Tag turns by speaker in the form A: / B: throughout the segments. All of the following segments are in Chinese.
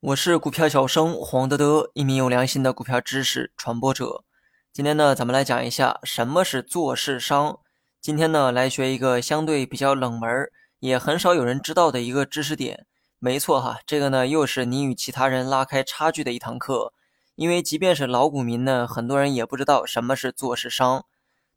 A: 我是股票小生黄德德，一名有良心的股票知识传播者。今天呢，咱们来讲一下什么是做市商。今天呢，来学一个相对比较冷门儿，也很少有人知道的一个知识点。没错哈，这个呢，又是你与其他人拉开差距的一堂课。因为即便是老股民呢，很多人也不知道什么是做市商。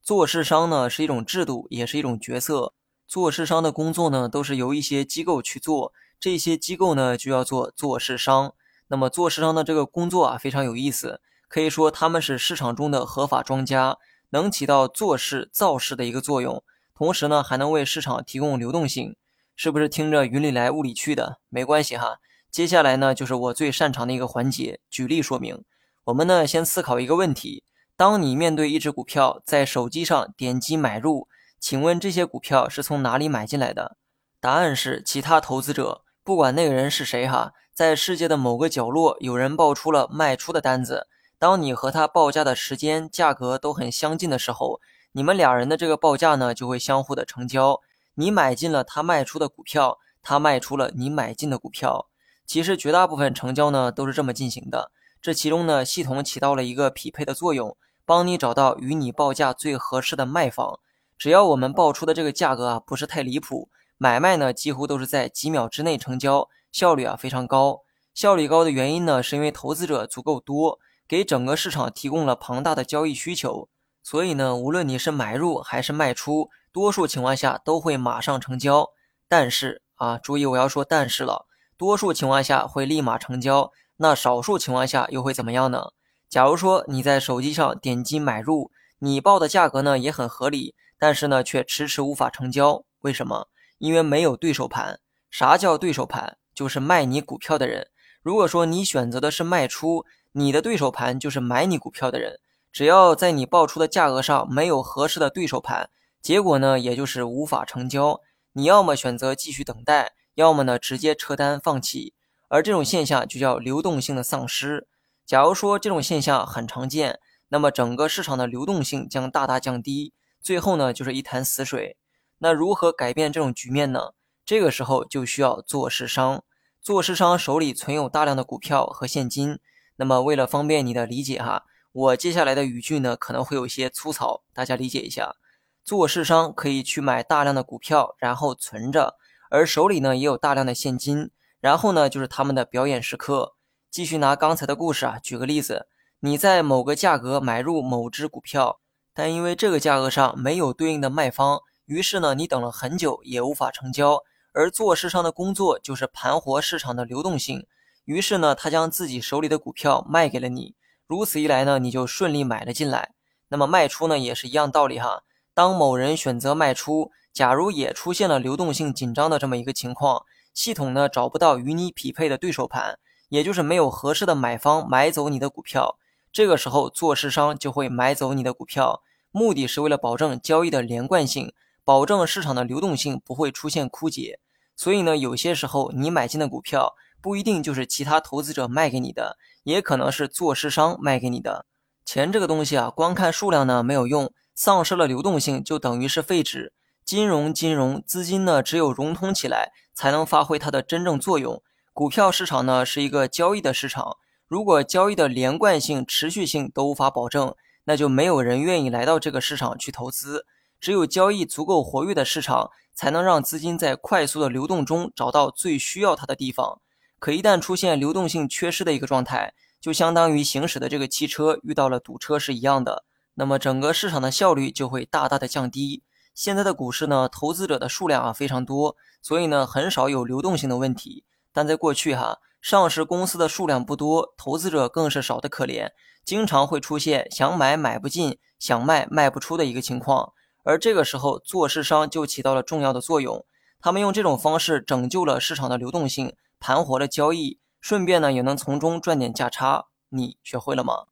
A: 做市商呢，是一种制度，也是一种角色。做市商的工作呢，都是由一些机构去做。这些机构呢，就要做做市商。那么做市商的这个工作啊，非常有意思，可以说他们是市场中的合法庄家，能起到做市造市的一个作用，同时呢，还能为市场提供流动性。是不是听着云里来雾里去的？没关系哈，接下来呢，就是我最擅长的一个环节——举例说明。我们呢，先思考一个问题：当你面对一只股票，在手机上点击买入，请问这些股票是从哪里买进来的？答案是其他投资者。不管那个人是谁哈，在世界的某个角落，有人报出了卖出的单子。当你和他报价的时间、价格都很相近的时候，你们俩人的这个报价呢，就会相互的成交。你买进了他卖出的股票，他卖出了你买进的股票。其实绝大部分成交呢，都是这么进行的。这其中呢，系统起到了一个匹配的作用，帮你找到与你报价最合适的卖方。只要我们报出的这个价格啊，不是太离谱。买卖呢，几乎都是在几秒之内成交，效率啊非常高。效率高的原因呢，是因为投资者足够多，给整个市场提供了庞大的交易需求。所以呢，无论你是买入还是卖出，多数情况下都会马上成交。但是啊，注意我要说但是了，多数情况下会立马成交，那少数情况下又会怎么样呢？假如说你在手机上点击买入，你报的价格呢也很合理，但是呢却迟迟无法成交，为什么？因为没有对手盘，啥叫对手盘？就是卖你股票的人。如果说你选择的是卖出，你的对手盘就是买你股票的人。只要在你报出的价格上没有合适的对手盘，结果呢，也就是无法成交。你要么选择继续等待，要么呢直接撤单放弃。而这种现象就叫流动性的丧失。假如说这种现象很常见，那么整个市场的流动性将大大降低，最后呢就是一潭死水。那如何改变这种局面呢？这个时候就需要做市商。做市商手里存有大量的股票和现金。那么为了方便你的理解哈，我接下来的语句呢可能会有些粗糙，大家理解一下。做市商可以去买大量的股票，然后存着，而手里呢也有大量的现金。然后呢就是他们的表演时刻。继续拿刚才的故事啊举个例子，你在某个价格买入某只股票，但因为这个价格上没有对应的卖方。于是呢，你等了很久也无法成交，而做市商的工作就是盘活市场的流动性。于是呢，他将自己手里的股票卖给了你，如此一来呢，你就顺利买了进来。那么卖出呢，也是一样道理哈。当某人选择卖出，假如也出现了流动性紧张的这么一个情况，系统呢找不到与你匹配的对手盘，也就是没有合适的买方买走你的股票，这个时候做市商就会买走你的股票，目的是为了保证交易的连贯性。保证市场的流动性不会出现枯竭，所以呢，有些时候你买进的股票不一定就是其他投资者卖给你的，也可能是做市商卖给你的。钱这个东西啊，光看数量呢没有用，丧失了流动性就等于是废纸。金融金融资金呢，只有融通起来才能发挥它的真正作用。股票市场呢是一个交易的市场，如果交易的连贯性、持续性都无法保证，那就没有人愿意来到这个市场去投资。只有交易足够活跃的市场，才能让资金在快速的流动中找到最需要它的地方。可一旦出现流动性缺失的一个状态，就相当于行驶的这个汽车遇到了堵车是一样的。那么整个市场的效率就会大大的降低。现在的股市呢，投资者的数量啊非常多，所以呢很少有流动性的问题。但在过去哈，上市公司的数量不多，投资者更是少得可怜，经常会出现想买买不进，想卖卖不出的一个情况。而这个时候，做市商就起到了重要的作用。他们用这种方式拯救了市场的流动性，盘活了交易，顺便呢也能从中赚点价差。你学会了吗？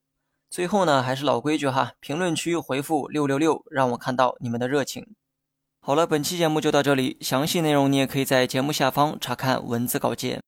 A: 最后呢，还是老规矩哈，评论区回复六六六，让我看到你们的热情。好了，本期节目就到这里，详细内容你也可以在节目下方查看文字稿件。